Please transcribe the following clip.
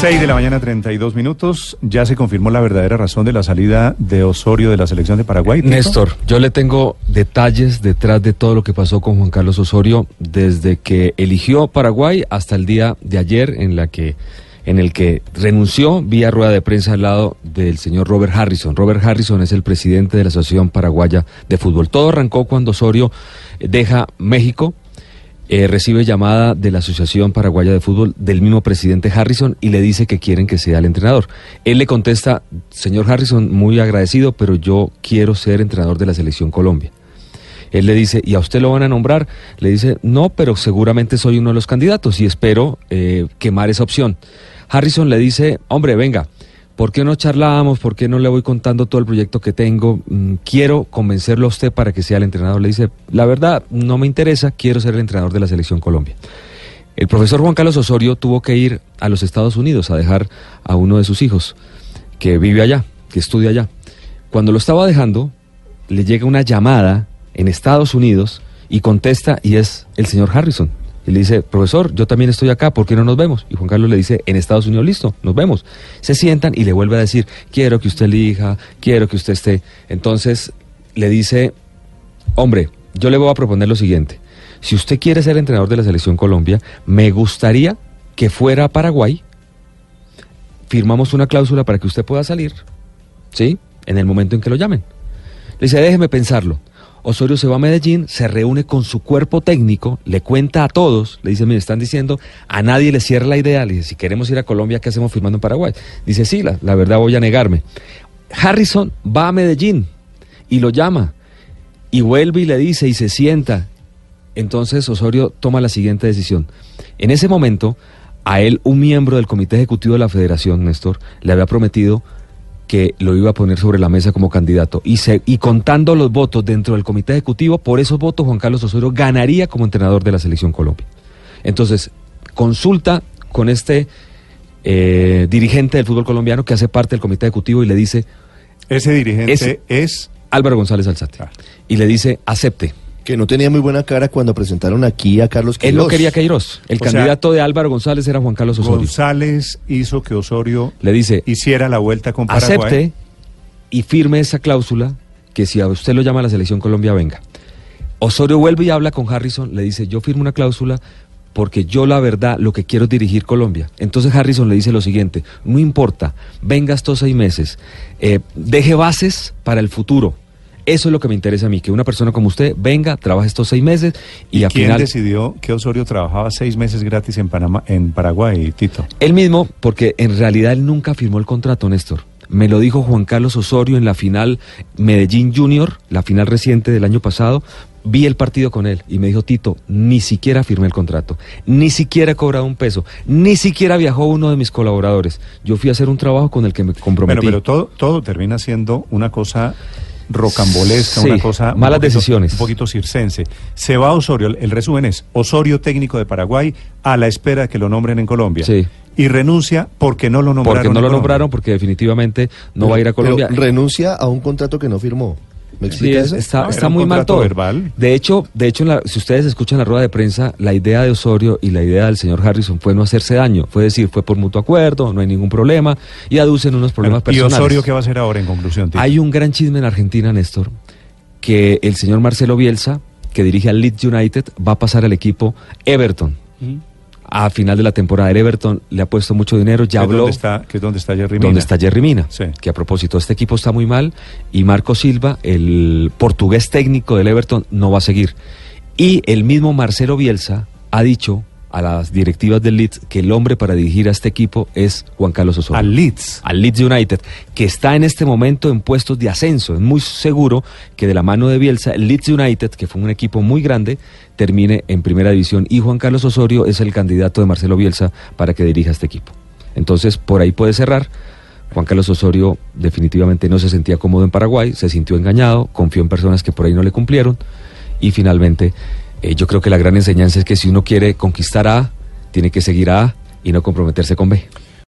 6 de la mañana, 32 minutos. Ya se confirmó la verdadera razón de la salida de Osorio de la selección de Paraguay. ¿Tito? Néstor, yo le tengo detalles detrás de todo lo que pasó con Juan Carlos Osorio desde que eligió Paraguay hasta el día de ayer en la que en el que renunció vía rueda de prensa al lado del señor Robert Harrison. Robert Harrison es el presidente de la Asociación Paraguaya de Fútbol. Todo arrancó cuando Osorio deja México eh, recibe llamada de la Asociación Paraguaya de Fútbol del mismo presidente Harrison y le dice que quieren que sea el entrenador. Él le contesta, señor Harrison, muy agradecido, pero yo quiero ser entrenador de la Selección Colombia. Él le dice, ¿y a usted lo van a nombrar? Le dice, no, pero seguramente soy uno de los candidatos y espero eh, quemar esa opción. Harrison le dice, hombre, venga, ¿por qué no charlamos? ¿Por qué no le voy contando todo el proyecto que tengo? Mm, quiero convencerlo a usted para que sea el entrenador. Le dice, la verdad, no me interesa, quiero ser el entrenador de la Selección Colombia. El profesor Juan Carlos Osorio tuvo que ir a los Estados Unidos a dejar a uno de sus hijos, que vive allá, que estudia allá. Cuando lo estaba dejando, le llega una llamada en Estados Unidos y contesta y es el señor Harrison. Y le dice, profesor, yo también estoy acá, ¿por qué no nos vemos? Y Juan Carlos le dice, en Estados Unidos, listo, nos vemos. Se sientan y le vuelve a decir, quiero que usted elija, quiero que usted esté. Entonces le dice, hombre, yo le voy a proponer lo siguiente. Si usted quiere ser entrenador de la Selección Colombia, me gustaría que fuera a Paraguay, firmamos una cláusula para que usted pueda salir, ¿sí? En el momento en que lo llamen. Le dice, déjeme pensarlo. Osorio se va a Medellín, se reúne con su cuerpo técnico, le cuenta a todos, le dice, mire, están diciendo, a nadie le cierra la idea, le dice, si queremos ir a Colombia, ¿qué hacemos firmando en Paraguay? Dice, sí, la, la verdad voy a negarme. Harrison va a Medellín y lo llama y vuelve y le dice y se sienta. Entonces Osorio toma la siguiente decisión. En ese momento, a él un miembro del comité ejecutivo de la federación, Néstor, le había prometido que lo iba a poner sobre la mesa como candidato. Y, se, y contando los votos dentro del comité ejecutivo, por esos votos Juan Carlos Osorio ganaría como entrenador de la selección Colombia. Entonces, consulta con este eh, dirigente del fútbol colombiano que hace parte del comité ejecutivo y le dice... Ese dirigente Ese- es... Álvaro González Alzate. Ah. Y le dice, acepte. Que no tenía muy buena cara cuando presentaron aquí a Carlos Él no Queiroz. quería Queiroz. El O sea, candidato de Álvaro González era Juan Carlos Osorio. González hizo que Osorio Le dice, hiciera la vuelta con Paraguay. acepte y firme esa cláusula que si a usted lo llama a la selección Colombia, venga. Osorio vuelve y habla con Harrison, le dice, yo firmo una cláusula porque yo la verdad lo que quiero es dirigir Colombia. Entonces Harrison le dice lo siguiente, no importa, venga estos seis meses, eh, deje bases para el futuro. Eso es lo que me interesa a mí, que una persona como usted venga, trabaje estos seis meses y, ¿Y al quién final... decidió que Osorio trabajaba seis meses gratis en, Panamá, en Paraguay, Tito? Él mismo, porque en realidad él nunca firmó el contrato, Néstor. Me lo dijo Juan Carlos Osorio en la final Medellín Junior, la final reciente del año pasado. Vi el partido con él y me dijo, Tito, ni siquiera firmé el contrato, ni siquiera he cobrado un peso, ni siquiera viajó uno de mis colaboradores. Yo fui a hacer un trabajo con el que me comprometí. Bueno, pero todo, todo termina siendo una cosa rocambolesca, Sí, una cosa... un malas poquito- decisiones. Un poquito circense. Se va Osorio, el resumen es Osorio técnico de Paraguay a la espera de que lo nombren en Colombia. Sí. Y renuncia porque no lo nombraron porque no lo Colombia. nombraron, porque definitivamente no va a ir a Pero Colombia. renuncia a un contrato que no firmó. ¿Me Sí, explica es- eso? está, un muy mal contrato todo. verbal. De hecho, de hecho, la- si ustedes escuchan la rueda de prensa, la idea de Osorio y la idea del señor Harrison fue no hacerse daño, fue decir, fue por mutuo acuerdo, no hay ningún problema, y aducen unos problemas Bueno, ¿Y personales. Osorio qué va a hacer ahora en conclusión? Hay un gran chisme en Argentina, Néstor, que el señor Marcelo Bielsa, que dirige al Leeds United, va a pasar al equipo Everton. A final de la temporada, el Everton le ha puesto mucho dinero, ya ¿Que es habló ¿Dónde está, que es donde está Jerry Mina? donde está Jerry Mina, Sí. que a propósito, este equipo está muy mal y Marco Silva, el portugués técnico del Everton, no va a seguir. Y el mismo Marcelo Bielsa ha dicho a las directivas del Leeds que el hombre para dirigir a este equipo es Juan Carlos Osorio. Al Leeds. Al Leeds United, que está en este momento en puestos de ascenso. Es muy seguro que de la mano de Bielsa, el Leeds United, que fue un equipo muy grande, termine en primera división. Y Juan Carlos Osorio es el candidato de Marcelo Bielsa para que dirija este equipo. Entonces, por ahí puede cerrar. Juan Carlos Osorio definitivamente no se sentía cómodo en Paraguay, se sintió engañado, confió en personas que por ahí no le cumplieron y finalmente eh, yo creo que la gran enseñanza es que si uno quiere conquistar a tiene que seguir A y no comprometerse con B.